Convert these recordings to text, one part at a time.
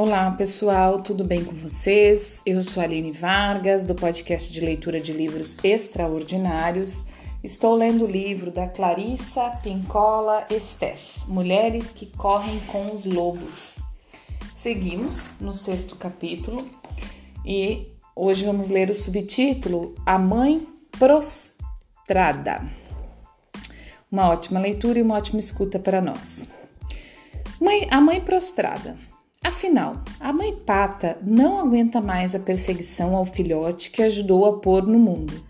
Olá pessoal, tudo bem com vocês? Eu sou Aline Vargas, do podcast de leitura de livros extraordinários. Estou lendo o livro da Clarissa Pincola Estes, Mulheres que Correm com os Lobos. Seguimos no sexto capítulo e hoje vamos ler o subtítulo A Mãe Prostrada. Uma ótima leitura e uma ótima escuta para nós. Mãe, a mãe prostrada. Afinal, a mãe pata não aguenta mais a perseguição ao filhote que ajudou a pôr no mundo.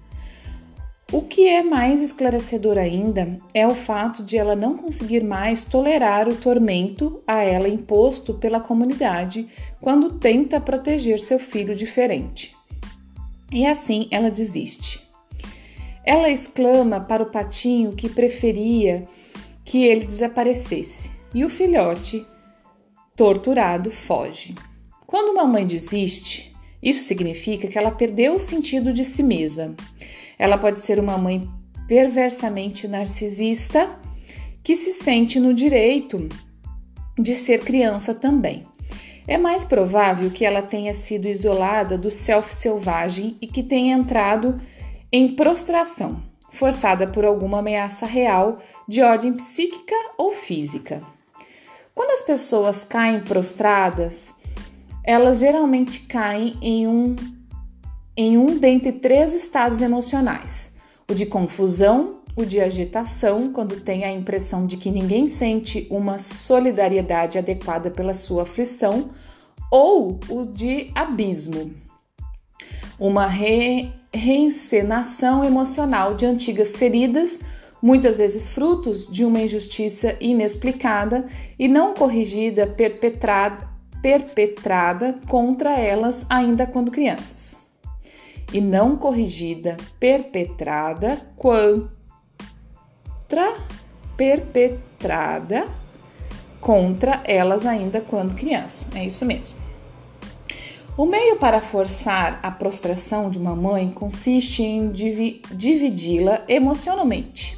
O que é mais esclarecedor ainda é o fato de ela não conseguir mais tolerar o tormento a ela imposto pela comunidade quando tenta proteger seu filho diferente. E assim ela desiste. Ela exclama para o patinho que preferia que ele desaparecesse, e o filhote torturado foge. Quando uma mãe desiste, isso significa que ela perdeu o sentido de si mesma. Ela pode ser uma mãe perversamente narcisista que se sente no direito de ser criança também. É mais provável que ela tenha sido isolada do self selvagem e que tenha entrado em prostração, forçada por alguma ameaça real de ordem psíquica ou física. Quando as pessoas caem prostradas, elas geralmente caem em um, em um dentre três estados emocionais: o de confusão, o de agitação, quando tem a impressão de que ninguém sente uma solidariedade adequada pela sua aflição, ou o de abismo, uma re, reencenação emocional de antigas feridas muitas vezes frutos de uma injustiça inexplicada e não corrigida, perpetrada, perpetrada contra elas ainda quando crianças. E não corrigida, perpetrada contra perpetrada contra elas ainda quando criança. É isso mesmo. O meio para forçar a prostração de uma mãe consiste em dividi-la emocionalmente.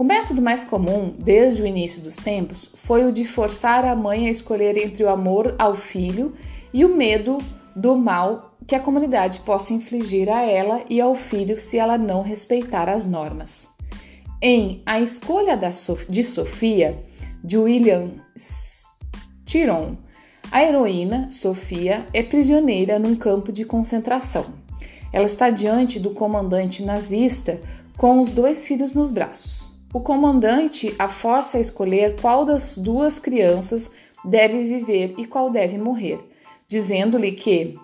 O método mais comum, desde o início dos tempos, foi o de forçar a mãe a escolher entre o amor ao filho e o medo do mal que a comunidade possa infligir a ela e ao filho se ela não respeitar as normas. Em A Escolha de Sofia, de William Styron, a heroína, Sofia, é prisioneira num campo de concentração. Ela está diante do comandante nazista com os dois filhos nos braços. O comandante a força a escolher qual das duas crianças deve viver e qual deve morrer, dizendo-lhe que,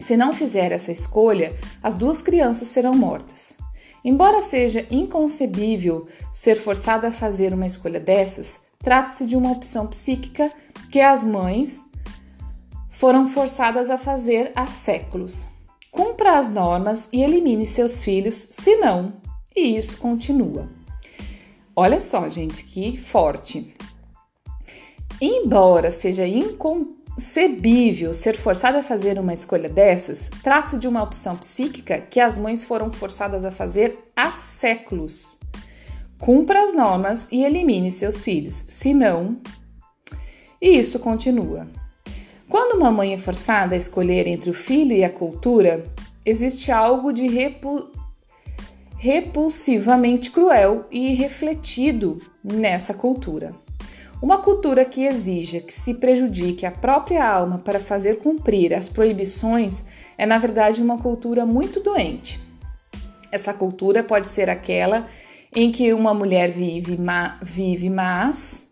se não fizer essa escolha, as duas crianças serão mortas. Embora seja inconcebível ser forçada a fazer uma escolha dessas, trata-se de uma opção psíquica que as mães foram forçadas a fazer há séculos. Cumpra as normas e elimine seus filhos, se não, e isso continua. Olha só, gente, que forte. Embora seja inconcebível ser forçada a fazer uma escolha dessas, trata-se de uma opção psíquica que as mães foram forçadas a fazer há séculos. Cumpra as normas e elimine seus filhos, senão. E isso continua. Quando uma mãe é forçada a escolher entre o filho e a cultura, existe algo de repu repulsivamente cruel e refletido nessa cultura. Uma cultura que exija que se prejudique a própria alma para fazer cumprir as proibições é, na verdade, uma cultura muito doente. Essa cultura pode ser aquela em que uma mulher vive, ma vive mas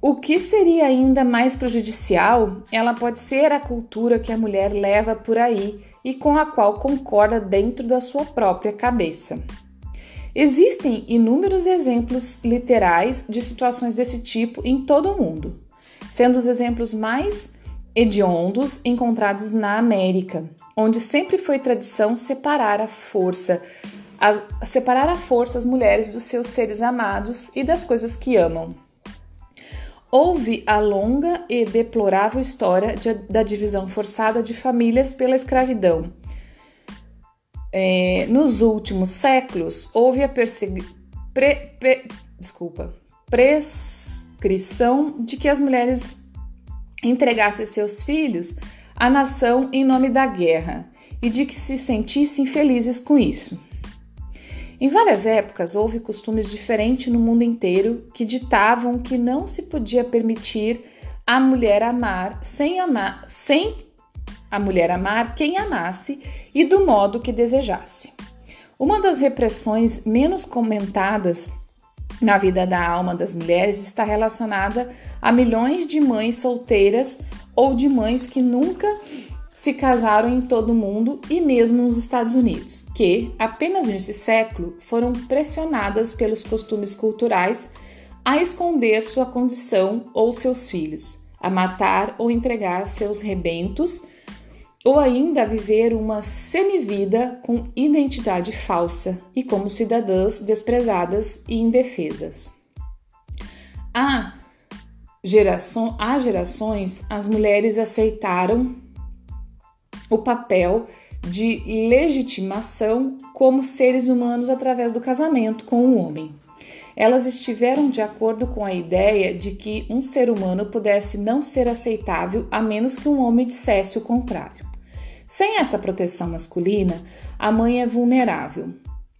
o que seria ainda mais prejudicial, ela pode ser a cultura que a mulher leva por aí e com a qual concorda dentro da sua própria cabeça. Existem inúmeros exemplos literais de situações desse tipo em todo o mundo, sendo os exemplos mais hediondos encontrados na América, onde sempre foi tradição separar a força, a, separar a força as mulheres dos seus seres amados e das coisas que amam. Houve a longa e deplorável história de, da divisão forçada de famílias pela escravidão. É, nos últimos séculos, houve a pre, pre, desculpa, prescrição de que as mulheres entregasse seus filhos à nação em nome da guerra e de que se sentissem felizes com isso. Em várias épocas houve costumes diferentes no mundo inteiro que ditavam que não se podia permitir a mulher amar sem amar, sem a mulher amar quem amasse e do modo que desejasse. Uma das repressões menos comentadas na vida da alma das mulheres está relacionada a milhões de mães solteiras ou de mães que nunca se casaram em todo o mundo e mesmo nos Estados Unidos, que, apenas nesse século, foram pressionadas pelos costumes culturais a esconder sua condição ou seus filhos, a matar ou entregar seus rebentos, ou ainda a viver uma semivida com identidade falsa e como cidadãs desprezadas e indefesas. Há, geração, há gerações, as mulheres aceitaram o papel de legitimação como seres humanos através do casamento com um homem. Elas estiveram de acordo com a ideia de que um ser humano pudesse não ser aceitável a menos que um homem dissesse o contrário. Sem essa proteção masculina, a mãe é vulnerável.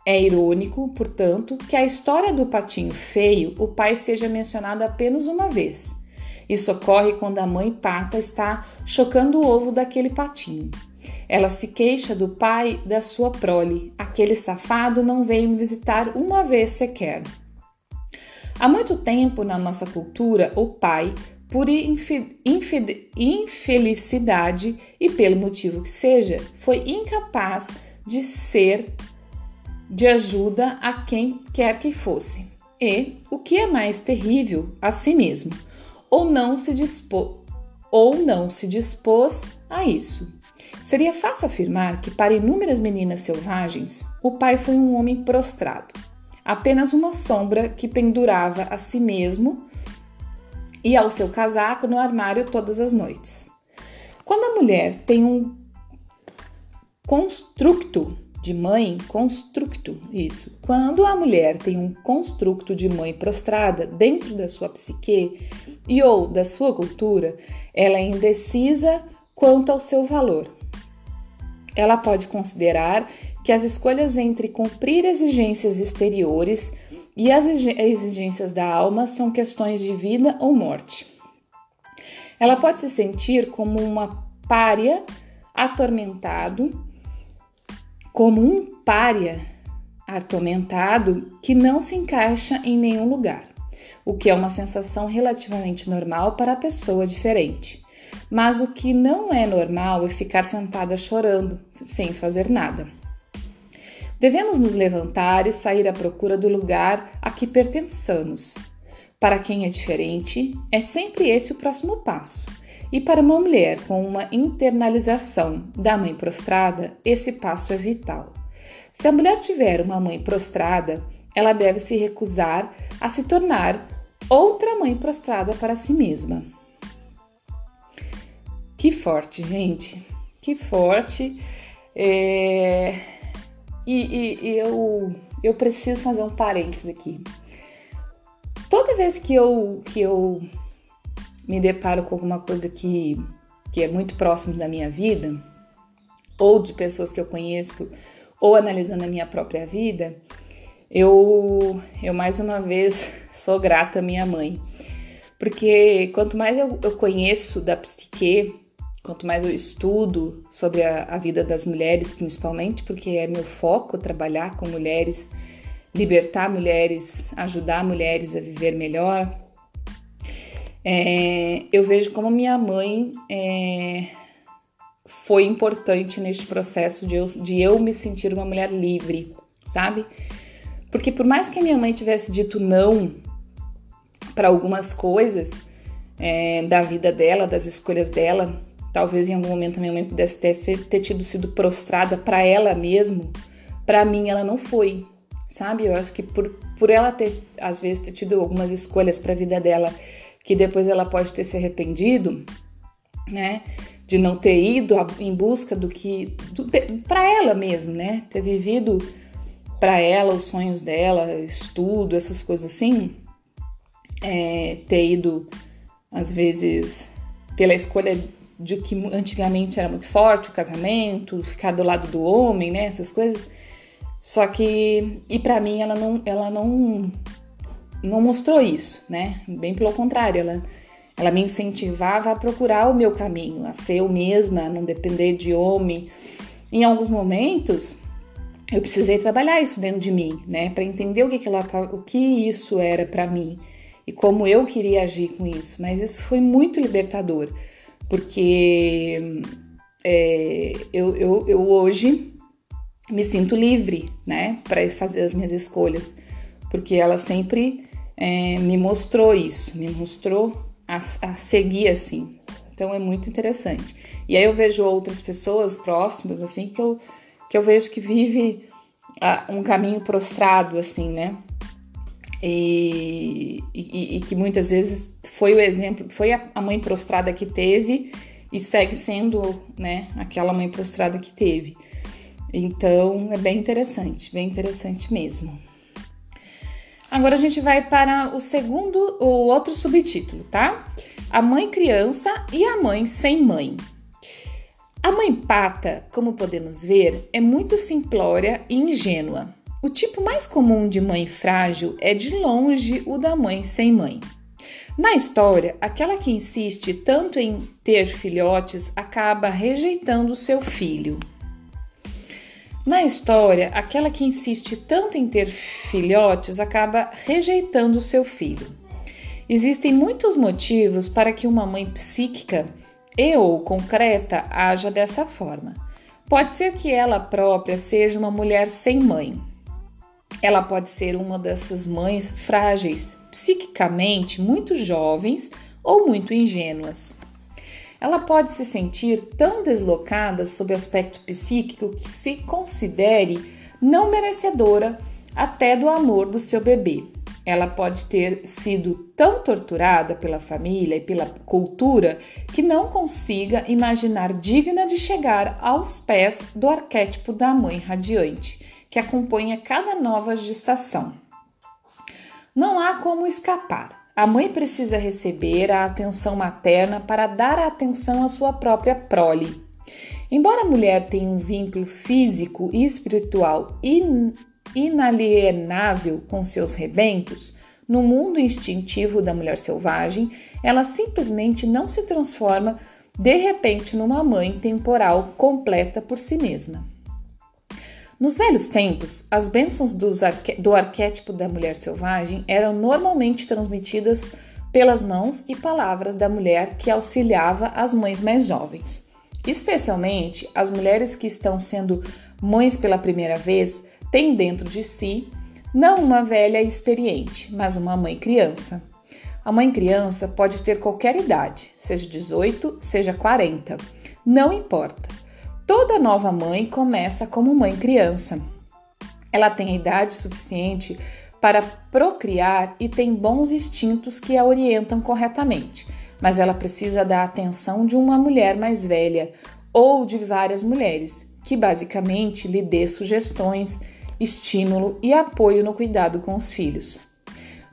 É irônico, portanto, que a história do patinho feio o pai seja mencionado apenas uma vez. Isso ocorre quando a mãe pata está chocando o ovo daquele patinho. Ela se queixa do pai da sua prole. Aquele safado não veio me visitar uma vez sequer. Há muito tempo na nossa cultura, o pai, por infelicidade e pelo motivo que seja, foi incapaz de ser de ajuda a quem quer que fosse. E, o que é mais terrível, a si mesmo ou não se dispôs, ou não se dispôs a isso. Seria fácil afirmar que para inúmeras meninas selvagens, o pai foi um homem prostrado, apenas uma sombra que pendurava a si mesmo e ao seu casaco no armário todas as noites. Quando a mulher tem um constructo de mãe, constructo, isso. Quando a mulher tem um constructo de mãe prostrada dentro da sua psique e ou da sua cultura, ela é indecisa quanto ao seu valor. Ela pode considerar que as escolhas entre cumprir exigências exteriores e as exigências da alma são questões de vida ou morte. Ela pode se sentir como uma pária atormentado como um pária atormentado que não se encaixa em nenhum lugar, o que é uma sensação relativamente normal para a pessoa diferente. Mas o que não é normal é ficar sentada chorando, sem fazer nada. Devemos nos levantar e sair à procura do lugar a que pertençamos. Para quem é diferente, é sempre esse o próximo passo e para uma mulher com uma internalização da mãe prostrada, esse passo é vital. Se a mulher tiver uma mãe prostrada, ela deve se recusar a se tornar outra mãe prostrada para si mesma. Que forte, gente! Que forte! É... E, e, e eu, eu preciso fazer um parênteses aqui. Toda vez que eu, que eu me deparo com alguma coisa que, que é muito próximo da minha vida, ou de pessoas que eu conheço, ou analisando a minha própria vida, eu, eu mais uma vez sou grata à minha mãe. Porque quanto mais eu, eu conheço da psique, quanto mais eu estudo sobre a, a vida das mulheres, principalmente, porque é meu foco trabalhar com mulheres, libertar mulheres, ajudar mulheres a viver melhor, é, eu vejo como minha mãe é, foi importante neste processo de eu, de eu me sentir uma mulher livre, sabe? Porque por mais que a minha mãe tivesse dito não para algumas coisas é, da vida dela, das escolhas dela, talvez em algum momento a minha mãe pudesse ter, ter tido sido prostrada para ela mesmo, para mim ela não foi, sabe? Eu acho que por, por ela ter, às vezes, ter tido algumas escolhas para a vida dela que depois ela pode ter se arrependido, né? De não ter ido em busca do que. para ela mesmo, né? Ter vivido para ela os sonhos dela, estudo, essas coisas assim. É, ter ido, às vezes, pela escolha de que antigamente era muito forte, o casamento, ficar do lado do homem, né, essas coisas. Só que e para mim ela não ela não não mostrou isso, né? Bem pelo contrário, ela ela me incentivava a procurar o meu caminho, a ser eu mesma, a não depender de homem. Em alguns momentos, eu precisei trabalhar isso dentro de mim, né, para entender o que, que ela o que isso era para mim e como eu queria agir com isso. Mas isso foi muito libertador, porque é, eu, eu, eu hoje me sinto livre, né, para fazer as minhas escolhas, porque ela sempre é, me mostrou isso, me mostrou a, a seguir assim. Então é muito interessante. E aí eu vejo outras pessoas próximas assim que eu que eu vejo que vive um caminho prostrado assim, né? E, e, e, que muitas vezes foi o exemplo, foi a, a mãe prostrada que teve e segue sendo, né, aquela mãe prostrada que teve. Então é bem interessante, bem interessante mesmo. Agora a gente vai para o segundo, o outro subtítulo, tá? A mãe criança e a mãe sem mãe. A mãe pata, como podemos ver, é muito simplória e ingênua. O tipo mais comum de mãe frágil é de longe o da mãe sem mãe. Na história, aquela que insiste tanto em ter filhotes acaba rejeitando seu filho. Na história, aquela que insiste tanto em ter filhotes acaba rejeitando seu filho. Existem muitos motivos para que uma mãe psíquica e ou concreta haja dessa forma. Pode ser que ela própria seja uma mulher sem mãe. Ela pode ser uma dessas mães frágeis, psiquicamente muito jovens ou muito ingênuas ela pode se sentir tão deslocada sob o aspecto psíquico que se considere não merecedora até do amor do seu bebê. Ela pode ter sido tão torturada pela família e pela cultura que não consiga imaginar digna de chegar aos pés do arquétipo da mãe radiante, que acompanha cada nova gestação. Não há como escapar. A mãe precisa receber a atenção materna para dar a atenção à sua própria prole. Embora a mulher tenha um vínculo físico e espiritual in inalienável com seus rebentos, no mundo instintivo da mulher selvagem, ela simplesmente não se transforma de repente numa mãe temporal completa por si mesma. Nos velhos tempos, as bênçãos arque do arquétipo da mulher selvagem eram normalmente transmitidas pelas mãos e palavras da mulher que auxiliava as mães mais jovens. Especialmente as mulheres que estão sendo mães pela primeira vez têm dentro de si não uma velha experiente, mas uma mãe criança. A mãe criança pode ter qualquer idade, seja 18, seja 40, não importa. Toda nova mãe começa como mãe criança. Ela tem a idade suficiente para procriar e tem bons instintos que a orientam corretamente, mas ela precisa da atenção de uma mulher mais velha ou de várias mulheres, que basicamente lhe dê sugestões, estímulo e apoio no cuidado com os filhos.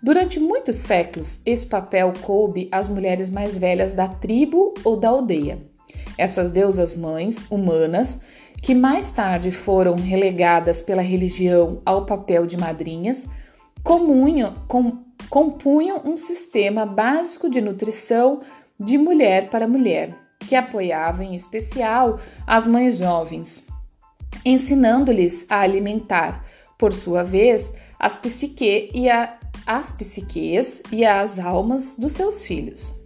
Durante muitos séculos, esse papel coube às mulheres mais velhas da tribo ou da aldeia. Essas deusas mães humanas, que mais tarde foram relegadas pela religião ao papel de madrinhas, comunham, com, compunham um sistema básico de nutrição de mulher para mulher, que apoiava em especial as mães jovens, ensinando-lhes a alimentar, por sua vez, as psique e a, as psiques e as almas dos seus filhos.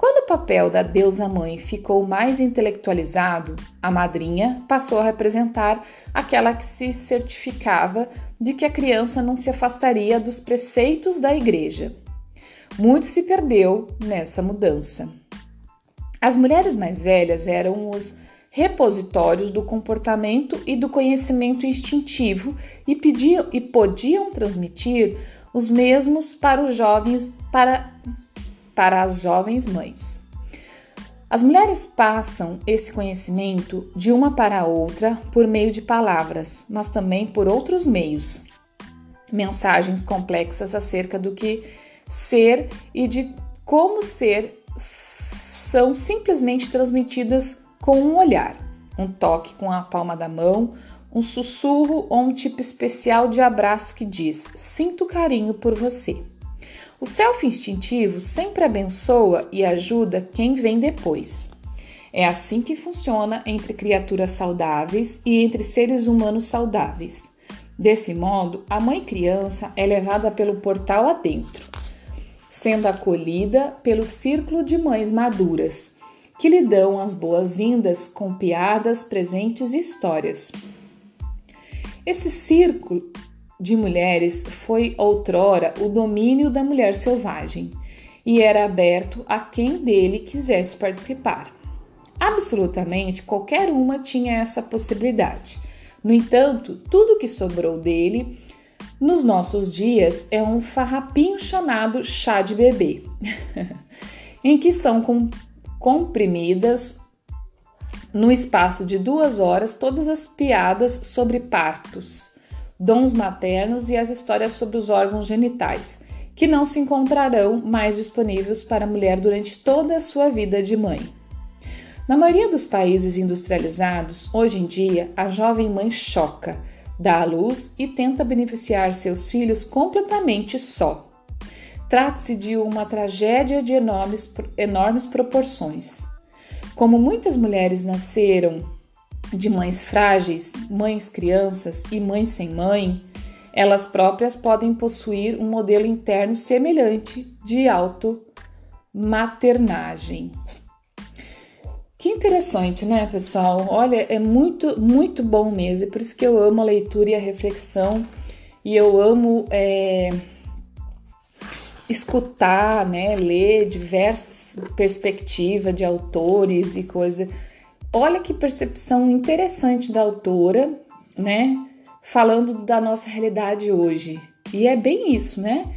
Quando o papel da deusa mãe ficou mais intelectualizado, a madrinha passou a representar aquela que se certificava de que a criança não se afastaria dos preceitos da igreja. Muito se perdeu nessa mudança. As mulheres mais velhas eram os repositórios do comportamento e do conhecimento instintivo e, pediam, e podiam transmitir os mesmos para os jovens para para as jovens mães. As mulheres passam esse conhecimento de uma para outra por meio de palavras, mas também por outros meios. Mensagens complexas acerca do que ser e de como ser são simplesmente transmitidas com um olhar, um toque com a palma da mão, um sussurro ou um tipo especial de abraço que diz: Sinto carinho por você. O self instintivo sempre abençoa e ajuda quem vem depois. É assim que funciona entre criaturas saudáveis e entre seres humanos saudáveis. Desse modo, a mãe criança é levada pelo portal adentro, sendo acolhida pelo círculo de mães maduras, que lhe dão as boas-vindas com piadas, presentes e histórias. Esse círculo de mulheres foi outrora o domínio da mulher selvagem e era aberto a quem dele quisesse participar. Absolutamente qualquer uma tinha essa possibilidade. No entanto, tudo que sobrou dele nos nossos dias é um farrapinho chamado chá de bebê, em que são comprimidas no espaço de duas horas todas as piadas sobre partos, dons maternos e as histórias sobre os órgãos genitais, que não se encontrarão mais disponíveis para a mulher durante toda a sua vida de mãe. Na maioria dos países industrializados, hoje em dia, a jovem mãe choca, dá à luz e tenta beneficiar seus filhos completamente só. Trata-se de uma tragédia de enormes, enormes proporções. Como muitas mulheres nasceram de mães frágeis, mães crianças e mães sem mãe, elas próprias podem possuir um modelo interno semelhante de auto-maternagem. Que interessante, né, pessoal? Olha, é muito, muito bom mesmo. É por isso que eu amo a leitura e a reflexão e eu amo é, escutar, né, ler diversos perspectiva de autores e coisa. Olha que percepção interessante da autora, né? Falando da nossa realidade hoje. E é bem isso, né?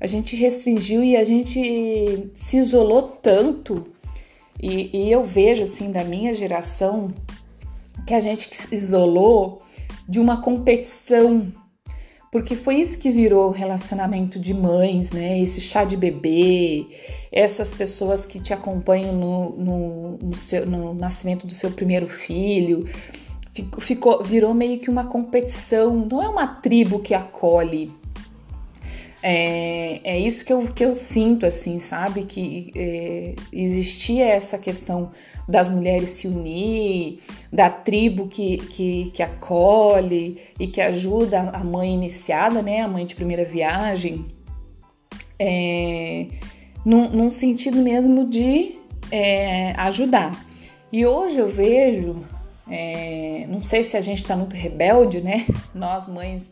A gente restringiu e a gente se isolou tanto. E, e eu vejo, assim, da minha geração, que a gente se isolou de uma competição porque foi isso que virou o relacionamento de mães, né? Esse chá de bebê, essas pessoas que te acompanham no, no, no, seu, no nascimento do seu primeiro filho. Ficou, virou meio que uma competição, não é uma tribo que acolhe. É, é isso que eu, que eu sinto, assim, sabe? Que é, existia essa questão das mulheres se unir, da tribo que, que, que acolhe e que ajuda a mãe iniciada, né, a mãe de primeira viagem, é, num, num sentido mesmo de é, ajudar. E hoje eu vejo, é, não sei se a gente está muito rebelde, né? Nós mães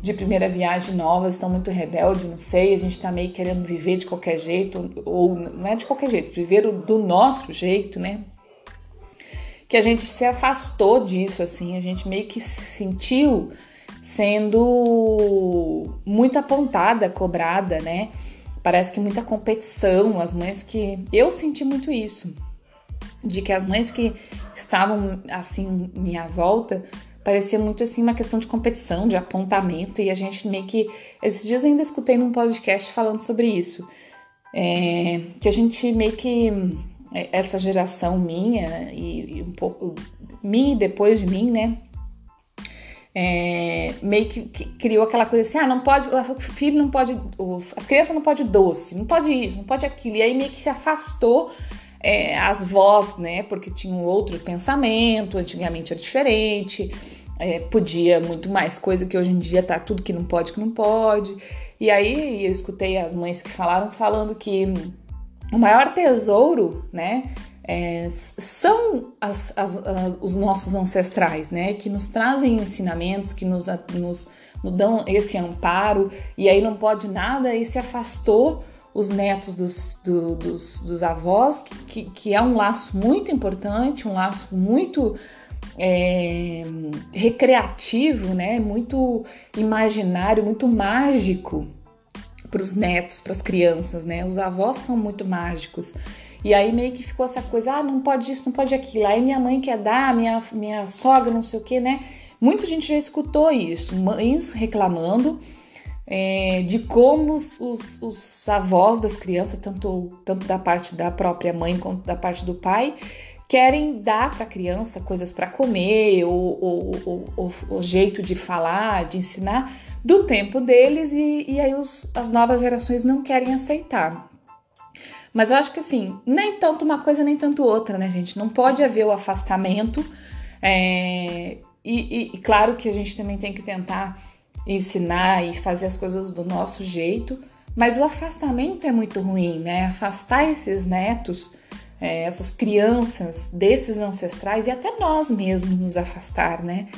de primeira viagem novas estão muito rebeldes, não sei, a gente está meio querendo viver de qualquer jeito, ou não é de qualquer jeito, viver do nosso jeito, né? Que a gente se afastou disso, assim, a gente meio que se sentiu sendo muito apontada, cobrada, né? Parece que muita competição, as mães que. Eu senti muito isso, de que as mães que estavam assim, minha volta, parecia muito assim uma questão de competição, de apontamento, e a gente meio que. Esses dias ainda escutei num podcast falando sobre isso. É, que a gente meio que. É, essa geração minha, e, e um pouco. Minha e depois de mim, né? É, meio que, que, criou aquela coisa assim: ah, não pode, o filho não pode, os, as crianças não pode doce, não pode isso, não pode aquilo. E aí meio que se afastou é, as vozes, né? Porque tinha um outro pensamento, antigamente era diferente é, podia muito mais coisa que hoje em dia tá tudo que não pode, que não pode. E aí eu escutei as mães que falaram falando que o maior tesouro, né, é, são as, as, as, os nossos ancestrais, né, que nos trazem ensinamentos, que nos, nos, nos dão esse amparo, e aí não pode nada, e se afastou os netos dos, do, dos, dos avós, que, que, que é um laço muito importante, um laço muito é, recreativo, né? Muito imaginário, muito mágico para os netos, para as crianças, né? Os avós são muito mágicos. E aí meio que ficou essa coisa, ah, não pode isso, não pode aquilo. Aí minha mãe quer dar, minha, minha sogra, não sei o que, né? Muita gente já escutou isso, mães reclamando é, de como os, os, os, avós das crianças, tanto, tanto da parte da própria mãe quanto da parte do pai, querem dar para a criança coisas para comer, ou o jeito de falar, de ensinar, do tempo deles, e, e aí os, as novas gerações não querem aceitar. Mas eu acho que assim, nem tanto uma coisa nem tanto outra, né, gente? Não pode haver o afastamento. É, e, e, claro que a gente também tem que tentar ensinar e fazer as coisas do nosso jeito, mas o afastamento é muito ruim, né? Afastar esses netos, é, essas crianças desses ancestrais e até nós mesmos nos afastar, né?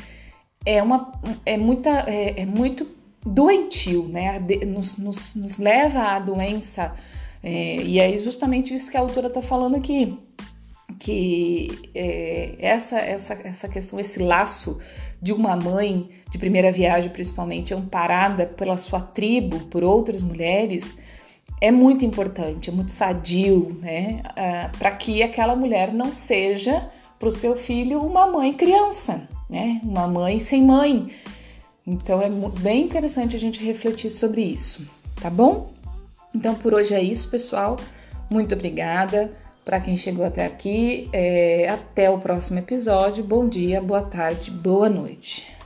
É, uma, é, muita, é, é muito doentio, né? Nos, nos, nos leva à doença, é, e é justamente isso que a autora está falando aqui, que é, essa, essa, essa questão, esse laço de uma mãe de primeira viagem, principalmente, amparada pela sua tribo, por outras mulheres, é muito importante, é muito sadio, né? Ah, para que aquela mulher não seja para o seu filho uma mãe criança, né? Uma mãe sem mãe. Então é bem interessante a gente refletir sobre isso, tá bom? Então por hoje é isso, pessoal. Muito obrigada para quem chegou até aqui. É, até o próximo episódio. Bom dia, boa tarde, boa noite.